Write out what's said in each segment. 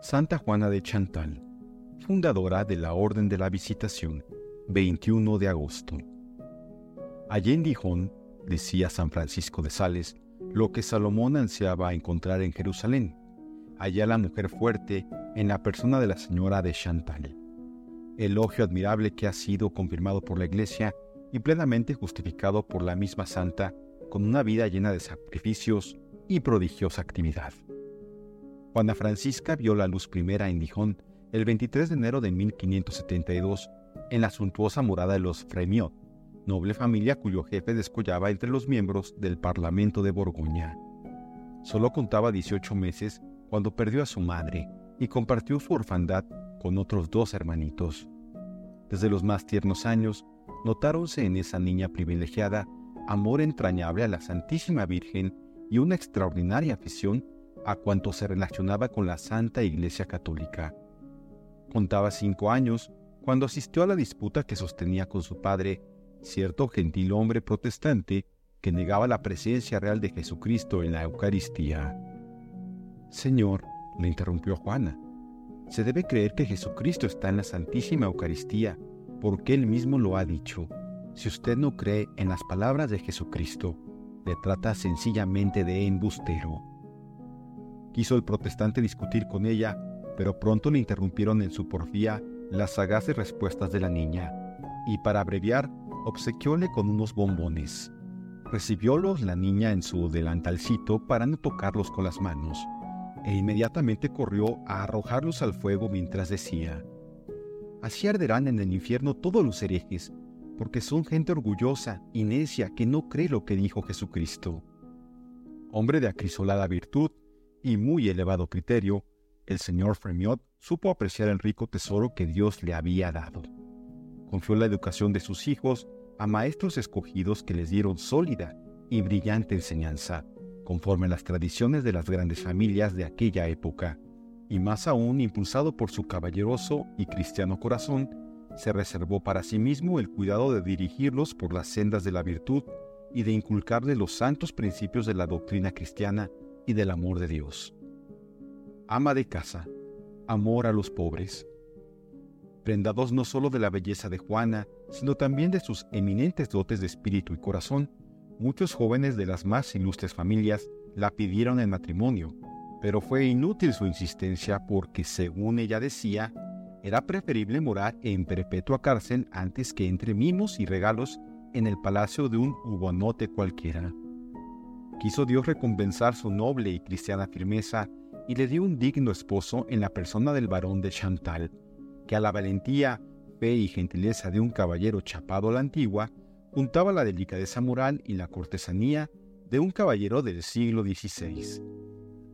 Santa Juana de Chantal, fundadora de la Orden de la Visitación, 21 de agosto. Allí en Dijon, decía San Francisco de Sales, lo que Salomón ansiaba encontrar en Jerusalén, allá la mujer fuerte en la persona de la señora de Chantal. Elogio admirable que ha sido confirmado por la Iglesia y plenamente justificado por la misma santa con una vida llena de sacrificios y prodigiosa actividad. Juana Francisca vio la luz primera en Dijon el 23 de enero de 1572 en la suntuosa morada de los Fremiot, noble familia cuyo jefe descollaba entre los miembros del Parlamento de Borgoña. Solo contaba 18 meses cuando perdió a su madre y compartió su orfandad con otros dos hermanitos. Desde los más tiernos años, notáronse en esa niña privilegiada amor entrañable a la Santísima Virgen y una extraordinaria afición a cuanto se relacionaba con la Santa Iglesia Católica. Contaba cinco años cuando asistió a la disputa que sostenía con su padre cierto gentil hombre protestante que negaba la presencia real de Jesucristo en la Eucaristía. Señor, le interrumpió Juana, se debe creer que Jesucristo está en la Santísima Eucaristía, porque Él mismo lo ha dicho. Si usted no cree en las palabras de Jesucristo, le trata sencillamente de embustero. Quiso el protestante discutir con ella, pero pronto le interrumpieron en su porfía las sagaces respuestas de la niña, y para abreviar, obsequióle con unos bombones. Recibiólos la niña en su delantalcito para no tocarlos con las manos, e inmediatamente corrió a arrojarlos al fuego mientras decía, Así arderán en el infierno todos los herejes, porque son gente orgullosa y necia que no cree lo que dijo Jesucristo. Hombre de acrisolada virtud, y muy elevado criterio, el señor Fremiot supo apreciar el rico tesoro que Dios le había dado. Confió la educación de sus hijos a maestros escogidos que les dieron sólida y brillante enseñanza, conforme a las tradiciones de las grandes familias de aquella época, y más aún impulsado por su caballeroso y cristiano corazón, se reservó para sí mismo el cuidado de dirigirlos por las sendas de la virtud y de inculcarle los santos principios de la doctrina cristiana y del amor de Dios. Ama de casa, amor a los pobres. Prendados no solo de la belleza de Juana, sino también de sus eminentes dotes de espíritu y corazón, muchos jóvenes de las más ilustres familias la pidieron en matrimonio, pero fue inútil su insistencia porque, según ella decía, era preferible morar en perpetua cárcel antes que entre mimos y regalos en el palacio de un hugonote cualquiera. Quiso Dios recompensar su noble y cristiana firmeza y le dio un digno esposo en la persona del barón de Chantal, que a la valentía, fe y gentileza de un caballero chapado a la antigua, juntaba la delicadeza moral y la cortesanía de un caballero del siglo XVI.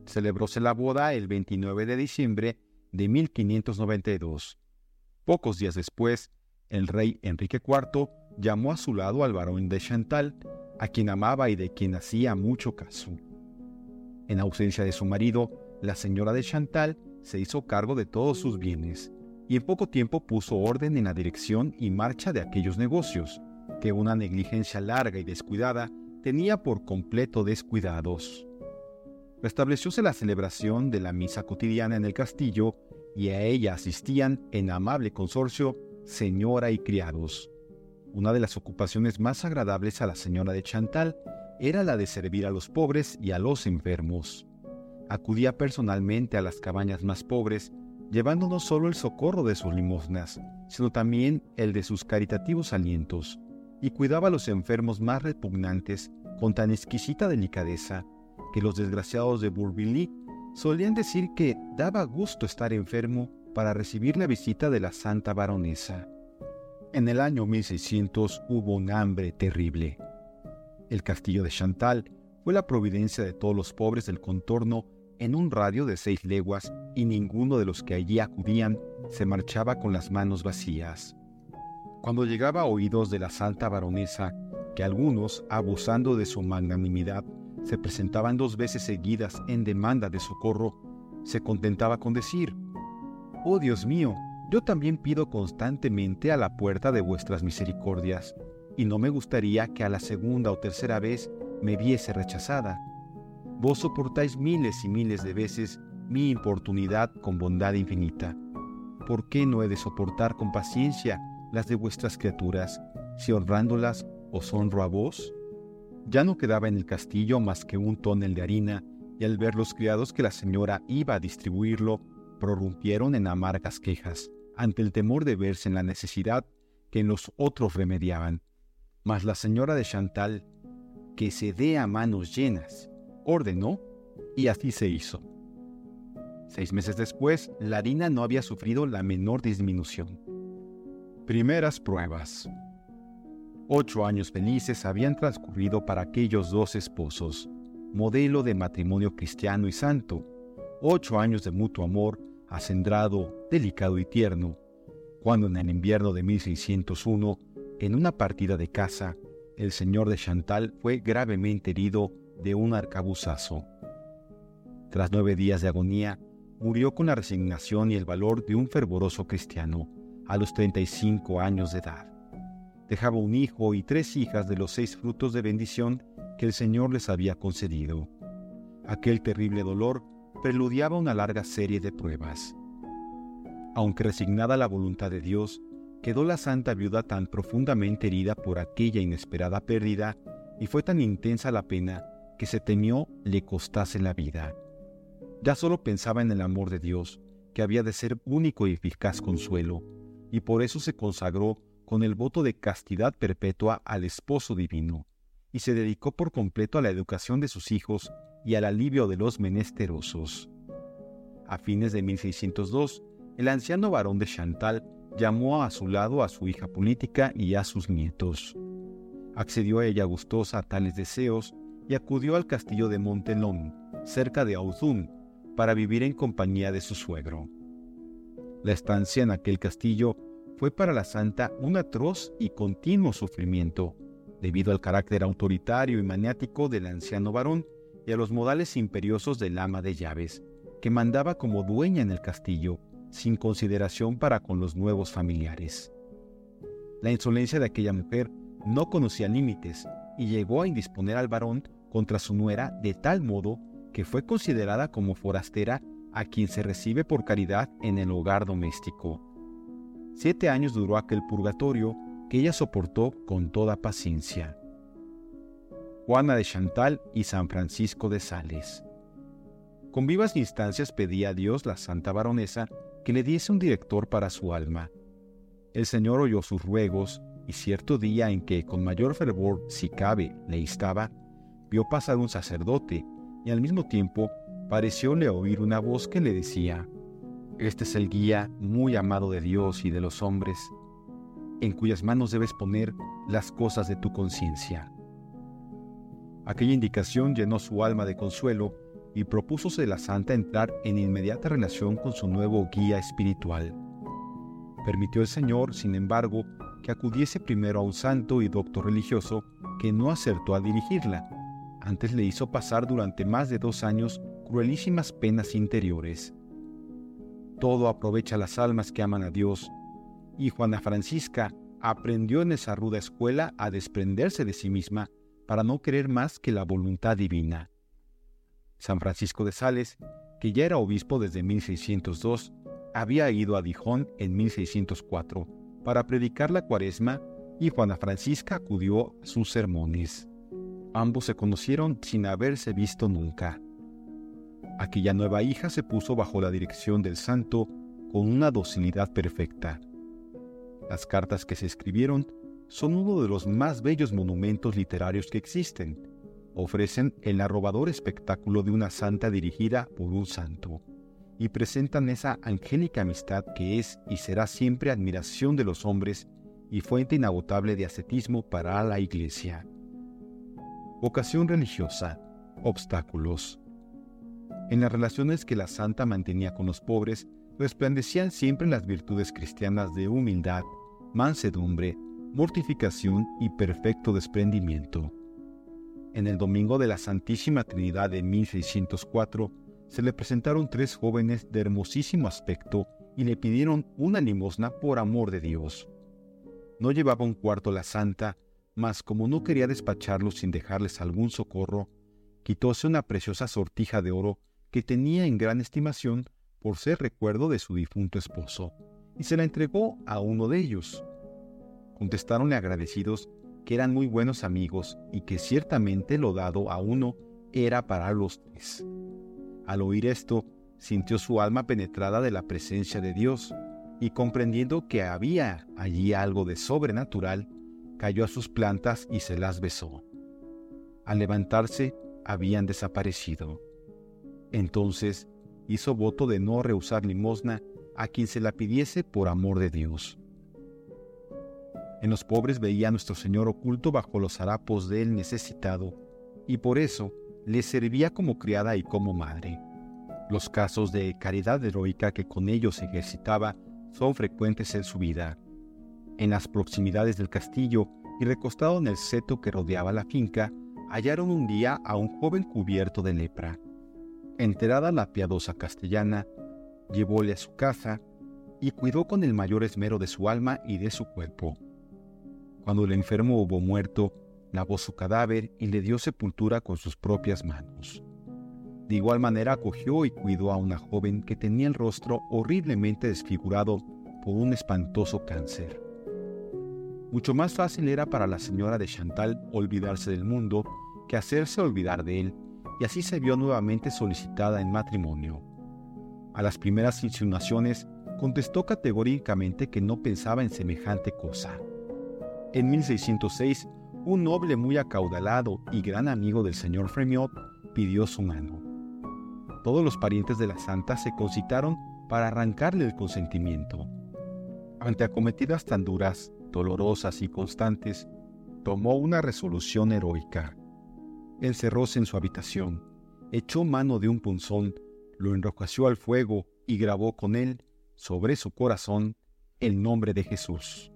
Celebróse la boda el 29 de diciembre de 1592. Pocos días después, el rey Enrique IV llamó a su lado al barón de Chantal a quien amaba y de quien hacía mucho caso. En ausencia de su marido, la señora de Chantal se hizo cargo de todos sus bienes y en poco tiempo puso orden en la dirección y marcha de aquellos negocios, que una negligencia larga y descuidada tenía por completo descuidados. Restablecióse la celebración de la misa cotidiana en el castillo y a ella asistían en amable consorcio señora y criados. Una de las ocupaciones más agradables a la señora de Chantal era la de servir a los pobres y a los enfermos. Acudía personalmente a las cabañas más pobres, llevando no solo el socorro de sus limosnas, sino también el de sus caritativos alientos, y cuidaba a los enfermos más repugnantes con tan exquisita delicadeza que los desgraciados de Bourbilly solían decir que daba gusto estar enfermo para recibir la visita de la santa baronesa. En el año 1600 hubo un hambre terrible. El castillo de Chantal fue la providencia de todos los pobres del contorno en un radio de seis leguas y ninguno de los que allí acudían se marchaba con las manos vacías. Cuando llegaba a oídos de la santa baronesa que algunos, abusando de su magnanimidad, se presentaban dos veces seguidas en demanda de socorro, se contentaba con decir, Oh Dios mío, yo también pido constantemente a la puerta de vuestras misericordias, y no me gustaría que a la segunda o tercera vez me viese rechazada. vos soportáis miles y miles de veces mi importunidad con bondad infinita. ¿Por qué no he de soportar con paciencia las de vuestras criaturas, si honrándolas os honro a vos? Ya no quedaba en el castillo más que un tonel de harina, y al ver los criados que la señora iba a distribuirlo, prorrumpieron en amargas quejas, ante el temor de verse en la necesidad que en los otros remediaban. Mas la señora de Chantal, que se dé a manos llenas, ordenó, y así se hizo. Seis meses después, la harina no había sufrido la menor disminución. Primeras pruebas. Ocho años felices habían transcurrido para aquellos dos esposos, modelo de matrimonio cristiano y santo. Ocho años de mutuo amor, acendrado, delicado y tierno, cuando en el invierno de 1601, en una partida de caza, el señor de Chantal fue gravemente herido de un arcabuzazo. Tras nueve días de agonía, murió con la resignación y el valor de un fervoroso cristiano a los 35 años de edad. Dejaba un hijo y tres hijas de los seis frutos de bendición que el Señor les había concedido. Aquel terrible dolor preludiaba una larga serie de pruebas. Aunque resignada a la voluntad de Dios, quedó la santa viuda tan profundamente herida por aquella inesperada pérdida y fue tan intensa la pena que se temió le costase la vida. Ya solo pensaba en el amor de Dios, que había de ser único y eficaz consuelo, y por eso se consagró con el voto de castidad perpetua al esposo divino, y se dedicó por completo a la educación de sus hijos y al alivio de los menesterosos. A fines de 1602, el anciano varón de Chantal llamó a su lado a su hija política y a sus nietos. Accedió a ella gustosa a tales deseos y acudió al castillo de Montelón, cerca de Auzun, para vivir en compañía de su suegro. La estancia en aquel castillo fue para la santa un atroz y continuo sufrimiento, debido al carácter autoritario y maniático del anciano varón y a los modales imperiosos del ama de llaves, que mandaba como dueña en el castillo, sin consideración para con los nuevos familiares. La insolencia de aquella mujer no conocía límites y llegó a indisponer al varón contra su nuera de tal modo que fue considerada como forastera a quien se recibe por caridad en el hogar doméstico. Siete años duró aquel purgatorio que ella soportó con toda paciencia. Juana de Chantal y San Francisco de Sales. Con vivas instancias pedía a Dios la santa baronesa que le diese un director para su alma. El Señor oyó sus ruegos y cierto día en que con mayor fervor, si cabe, le instaba, vio pasar un sacerdote y al mismo tiempo parecióle oír una voz que le decía, Este es el guía muy amado de Dios y de los hombres, en cuyas manos debes poner las cosas de tu conciencia. Aquella indicación llenó su alma de consuelo y propúsose la santa entrar en inmediata relación con su nuevo guía espiritual. Permitió el Señor, sin embargo, que acudiese primero a un santo y doctor religioso que no acertó a dirigirla, antes le hizo pasar durante más de dos años cruelísimas penas interiores. Todo aprovecha las almas que aman a Dios, y Juana Francisca aprendió en esa ruda escuela a desprenderse de sí misma para no querer más que la voluntad divina. San Francisco de Sales, que ya era obispo desde 1602, había ido a Dijon en 1604 para predicar la cuaresma y Juana Francisca acudió a sus sermones. Ambos se conocieron sin haberse visto nunca. Aquella nueva hija se puso bajo la dirección del santo con una docilidad perfecta. Las cartas que se escribieron son uno de los más bellos monumentos literarios que existen. Ofrecen el arrobador espectáculo de una santa dirigida por un santo y presentan esa angélica amistad que es y será siempre admiración de los hombres y fuente inagotable de ascetismo para la Iglesia vocación religiosa, obstáculos. En las relaciones que la santa mantenía con los pobres, resplandecían siempre las virtudes cristianas de humildad, mansedumbre, mortificación y perfecto desprendimiento. En el domingo de la Santísima Trinidad de 1604, se le presentaron tres jóvenes de hermosísimo aspecto y le pidieron una limosna por amor de Dios. No llevaba un cuarto la santa, mas como no quería despacharlos sin dejarles algún socorro, quitóse una preciosa sortija de oro que tenía en gran estimación por ser recuerdo de su difunto esposo, y se la entregó a uno de ellos. Contestaronle agradecidos que eran muy buenos amigos y que ciertamente lo dado a uno era para los tres. Al oír esto, sintió su alma penetrada de la presencia de Dios, y comprendiendo que había allí algo de sobrenatural, cayó a sus plantas y se las besó. Al levantarse, habían desaparecido. Entonces hizo voto de no rehusar limosna a quien se la pidiese por amor de Dios. En los pobres veía a nuestro Señor oculto bajo los harapos del necesitado, y por eso le servía como criada y como madre. Los casos de caridad heroica que con ellos ejercitaba son frecuentes en su vida. En las proximidades del castillo y recostado en el seto que rodeaba la finca, hallaron un día a un joven cubierto de lepra. Enterada la piadosa castellana, llevóle a su casa y cuidó con el mayor esmero de su alma y de su cuerpo. Cuando el enfermo hubo muerto, lavó su cadáver y le dio sepultura con sus propias manos. De igual manera acogió y cuidó a una joven que tenía el rostro horriblemente desfigurado por un espantoso cáncer. Mucho más fácil era para la señora de Chantal olvidarse del mundo que hacerse olvidar de él, y así se vio nuevamente solicitada en matrimonio. A las primeras insinuaciones contestó categóricamente que no pensaba en semejante cosa. En 1606, un noble muy acaudalado y gran amigo del señor Fremiot pidió su mano. Todos los parientes de la santa se concitaron para arrancarle el consentimiento. Ante acometidas tan duras, dolorosas y constantes, tomó una resolución heroica. Encerróse en su habitación, echó mano de un punzón, lo enrojeció al fuego y grabó con él, sobre su corazón, el nombre de Jesús.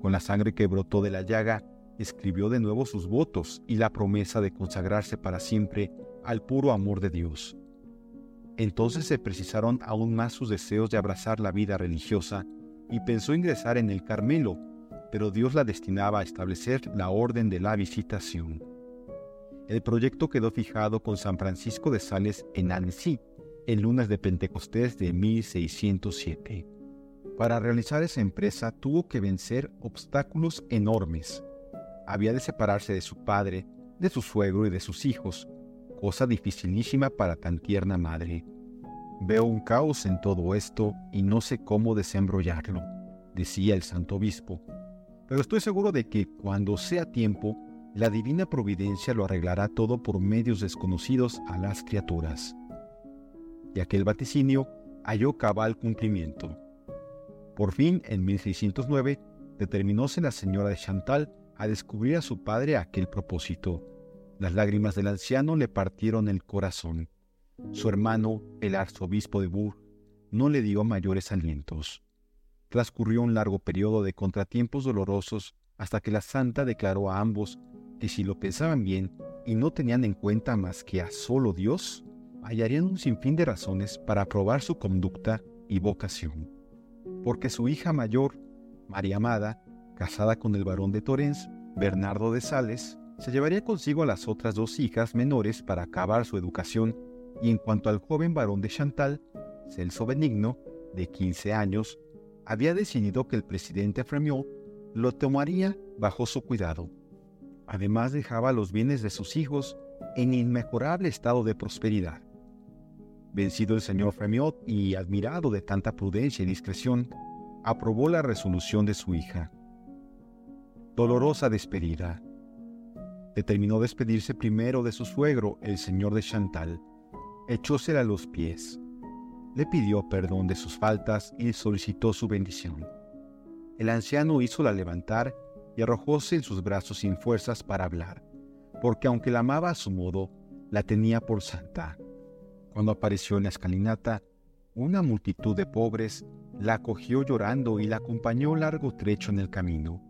Con la sangre que brotó de la llaga, escribió de nuevo sus votos y la promesa de consagrarse para siempre al puro amor de Dios. Entonces se precisaron aún más sus deseos de abrazar la vida religiosa y pensó ingresar en el Carmelo, pero Dios la destinaba a establecer la orden de la visitación. El proyecto quedó fijado con San Francisco de Sales en Annecy, el lunes de Pentecostés de 1607. Para realizar esa empresa tuvo que vencer obstáculos enormes. Había de separarse de su padre, de su suegro y de sus hijos, cosa dificilísima para tan tierna madre. Veo un caos en todo esto y no sé cómo desembrollarlo, decía el santo obispo, pero estoy seguro de que cuando sea tiempo, la divina providencia lo arreglará todo por medios desconocidos a las criaturas. Y aquel vaticinio halló cabal cumplimiento. Por fin, en 1609, determinóse la señora de Chantal a descubrir a su padre aquel propósito. Las lágrimas del anciano le partieron el corazón. Su hermano, el arzobispo de Bourg, no le dio mayores alientos. Transcurrió un largo periodo de contratiempos dolorosos hasta que la santa declaró a ambos que si lo pensaban bien y no tenían en cuenta más que a solo Dios, hallarían un sinfín de razones para aprobar su conducta y vocación porque su hija mayor, María Amada, casada con el barón de Torrens, Bernardo de Sales, se llevaría consigo a las otras dos hijas menores para acabar su educación, y en cuanto al joven varón de Chantal, Celso Benigno, de 15 años, había decidido que el presidente Fremiot lo tomaría bajo su cuidado. Además dejaba los bienes de sus hijos en inmejorable estado de prosperidad. Vencido el señor Fremiot y admirado de tanta prudencia y discreción, aprobó la resolución de su hija. Dolorosa despedida. Determinó despedirse primero de su suegro, el señor de Chantal. Echósela a los pies. Le pidió perdón de sus faltas y solicitó su bendición. El anciano hízola levantar y arrojóse en sus brazos sin fuerzas para hablar, porque aunque la amaba a su modo, la tenía por santa. Cuando apareció en la escalinata, una multitud de pobres la acogió llorando y la acompañó largo trecho en el camino,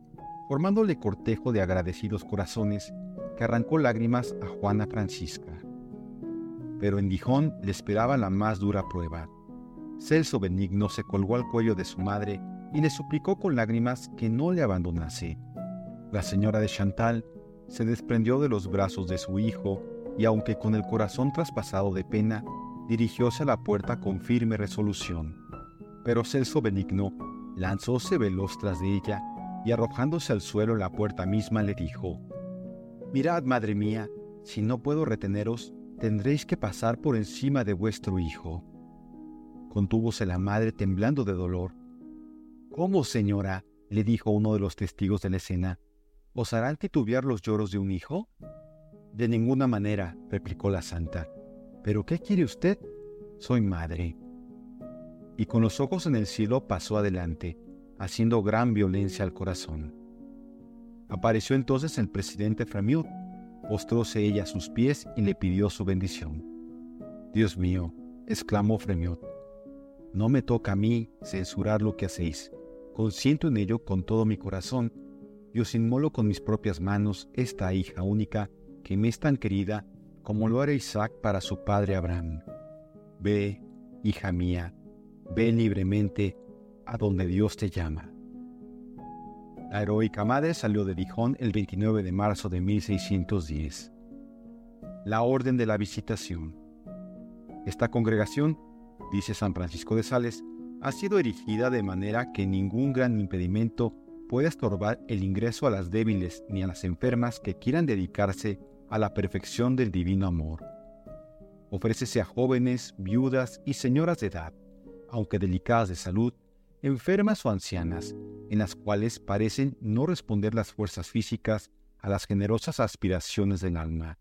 formándole cortejo de agradecidos corazones que arrancó lágrimas a Juana Francisca. Pero en Gijón le esperaba la más dura prueba. Celso Benigno se colgó al cuello de su madre y le suplicó con lágrimas que no le abandonase. La señora de Chantal se desprendió de los brazos de su hijo y aunque con el corazón traspasado de pena, dirigióse a la puerta con firme resolución. Pero Celso Benigno lanzóse veloz tras de ella y arrojándose al suelo en la puerta misma le dijo, Mirad, madre mía, si no puedo reteneros, tendréis que pasar por encima de vuestro hijo. Contúvose la madre temblando de dolor. ¿Cómo, señora? le dijo uno de los testigos de la escena. ¿Os harán titubear los lloros de un hijo? De ninguna manera, replicó la santa. ¿Pero qué quiere usted? Soy madre. Y con los ojos en el cielo pasó adelante, haciendo gran violencia al corazón. Apareció entonces el presidente Framiot, postróse ella a sus pies y le pidió su bendición. Dios mío, exclamó Fremiot, no me toca a mí censurar lo que hacéis. Consiento en ello con todo mi corazón y os inmolo con mis propias manos esta hija única que me es tan querida como lo era Isaac para su padre Abraham. Ve, hija mía, ve libremente a donde Dios te llama. La heroica madre salió de Dijon el 29 de marzo de 1610. La Orden de la Visitación. Esta congregación, dice San Francisco de Sales, ha sido erigida de manera que ningún gran impedimento pueda estorbar el ingreso a las débiles ni a las enfermas que quieran dedicarse a la perfección del divino amor. Ofrécese a jóvenes, viudas y señoras de edad, aunque delicadas de salud, enfermas o ancianas, en las cuales parecen no responder las fuerzas físicas a las generosas aspiraciones del alma.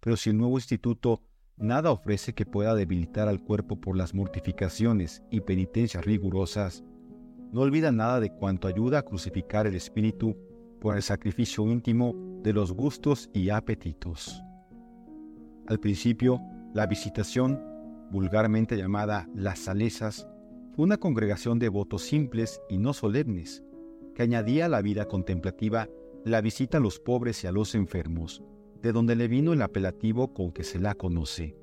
Pero si el nuevo instituto nada ofrece que pueda debilitar al cuerpo por las mortificaciones y penitencias rigurosas, no olvida nada de cuanto ayuda a crucificar el espíritu el sacrificio íntimo de los gustos y apetitos. Al principio, la visitación, vulgarmente llamada las salesas, fue una congregación de votos simples y no solemnes, que añadía a la vida contemplativa la visita a los pobres y a los enfermos, de donde le vino el apelativo con que se la conoce.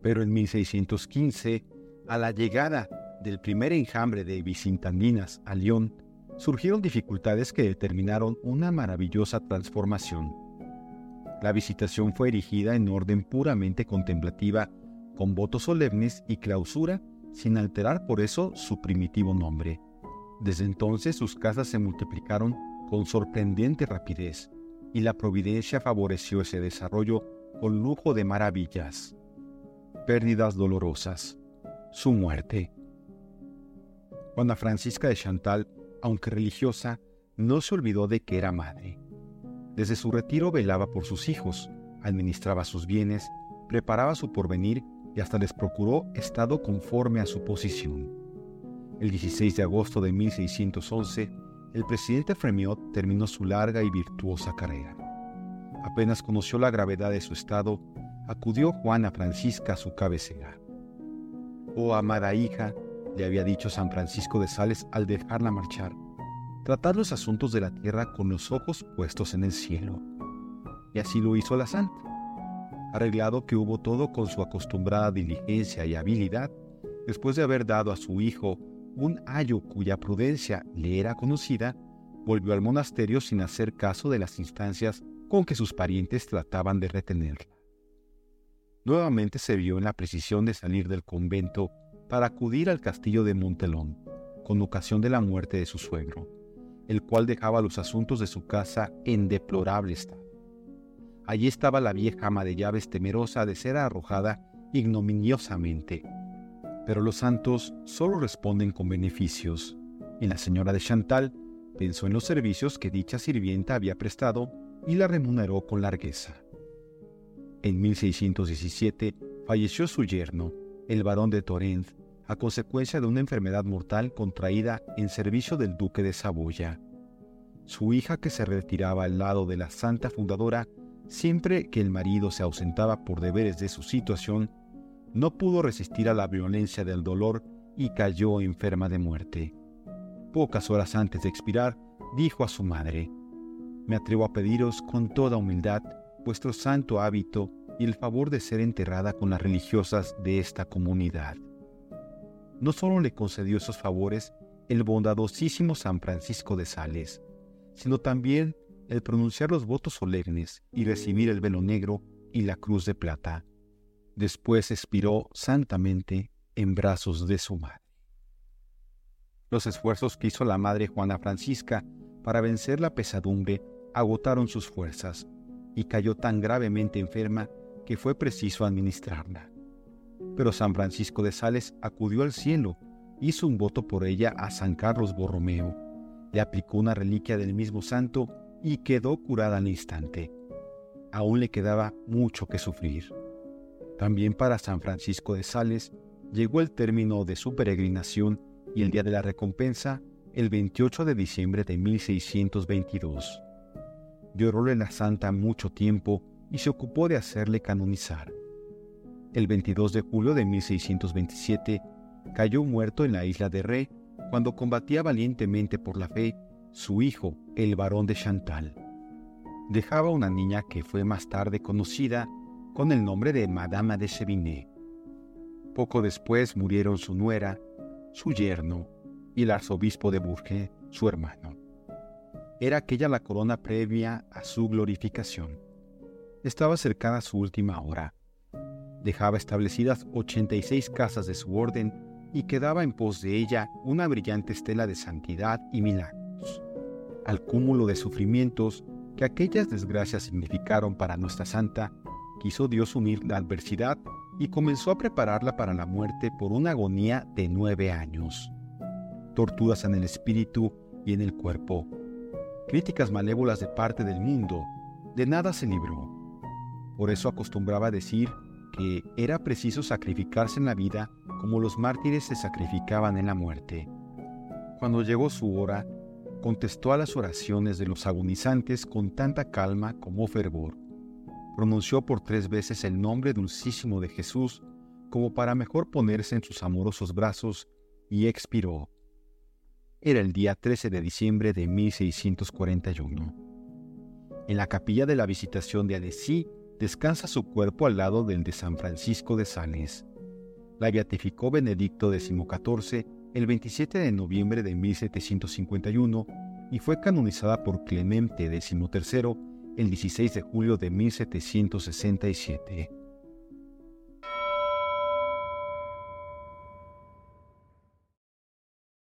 Pero en 1615, a la llegada del primer enjambre de Vicintaninas a León, surgieron dificultades que determinaron una maravillosa transformación. La visitación fue erigida en orden puramente contemplativa, con votos solemnes y clausura sin alterar por eso su primitivo nombre. Desde entonces sus casas se multiplicaron con sorprendente rapidez y la providencia favoreció ese desarrollo con lujo de maravillas. Pérdidas dolorosas. Su muerte. Juana Francisca de Chantal, aunque religiosa, no se olvidó de que era madre. Desde su retiro velaba por sus hijos, administraba sus bienes, preparaba su porvenir y hasta les procuró estado conforme a su posición. El 16 de agosto de 1611, el presidente Fremiot terminó su larga y virtuosa carrera. Apenas conoció la gravedad de su estado, acudió Juana Francisca a su cabecera. Oh amada hija, le había dicho San Francisco de Sales al dejarla marchar, tratad los asuntos de la tierra con los ojos puestos en el cielo. Y así lo hizo la santa arreglado que hubo todo con su acostumbrada diligencia y habilidad, después de haber dado a su hijo un ayo cuya prudencia le era conocida, volvió al monasterio sin hacer caso de las instancias con que sus parientes trataban de retenerla. Nuevamente se vio en la precisión de salir del convento para acudir al castillo de Montelón, con ocasión de la muerte de su suegro, el cual dejaba los asuntos de su casa en deplorable estado. Allí estaba la vieja ama de llaves temerosa de ser arrojada ignominiosamente. Pero los santos solo responden con beneficios. Y la señora de Chantal pensó en los servicios que dicha sirvienta había prestado y la remuneró con largueza. En 1617 falleció su yerno, el barón de Torrent, a consecuencia de una enfermedad mortal contraída en servicio del duque de Saboya. Su hija, que se retiraba al lado de la santa fundadora, Siempre que el marido se ausentaba por deberes de su situación, no pudo resistir a la violencia del dolor y cayó enferma de muerte. Pocas horas antes de expirar, dijo a su madre, Me atrevo a pediros con toda humildad vuestro santo hábito y el favor de ser enterrada con las religiosas de esta comunidad. No solo le concedió esos favores el bondadosísimo San Francisco de Sales, sino también el pronunciar los votos solemnes y recibir el velo negro y la cruz de plata. Después expiró santamente en brazos de su madre. Los esfuerzos que hizo la madre Juana Francisca para vencer la pesadumbre agotaron sus fuerzas y cayó tan gravemente enferma que fue preciso administrarla. Pero San Francisco de Sales acudió al cielo, hizo un voto por ella a San Carlos Borromeo, le aplicó una reliquia del mismo santo y quedó curada al instante. Aún le quedaba mucho que sufrir. También para San Francisco de Sales llegó el término de su peregrinación y el día de la recompensa, el 28 de diciembre de 1622. Lloróle la santa mucho tiempo y se ocupó de hacerle canonizar. El 22 de julio de 1627 cayó muerto en la isla de Ré cuando combatía valientemente por la fe su hijo, el barón de Chantal. Dejaba una niña que fue más tarde conocida con el nombre de Madama de Sévigné. Poco después murieron su nuera, su yerno y el arzobispo de Bourges, su hermano. Era aquella la corona previa a su glorificación. Estaba cercana su última hora. Dejaba establecidas 86 casas de su orden y quedaba en pos de ella una brillante estela de santidad y milagros. Al cúmulo de sufrimientos que aquellas desgracias significaron para nuestra santa, quiso Dios unir la adversidad y comenzó a prepararla para la muerte por una agonía de nueve años. Torturas en el espíritu y en el cuerpo, críticas malévolas de parte del mundo, de nada se libró. Por eso acostumbraba decir que era preciso sacrificarse en la vida como los mártires se sacrificaban en la muerte. Cuando llegó su hora, contestó a las oraciones de los agonizantes con tanta calma como fervor. Pronunció por tres veces el nombre dulcísimo de Jesús como para mejor ponerse en sus amorosos brazos y expiró. Era el día 13 de diciembre de 1641. En la capilla de la Visitación de Annecy descansa su cuerpo al lado del de San Francisco de Sales la beatificó Benedicto XIV el 27 de noviembre de 1751 y fue canonizada por Clemente XIII el 16 de julio de 1767.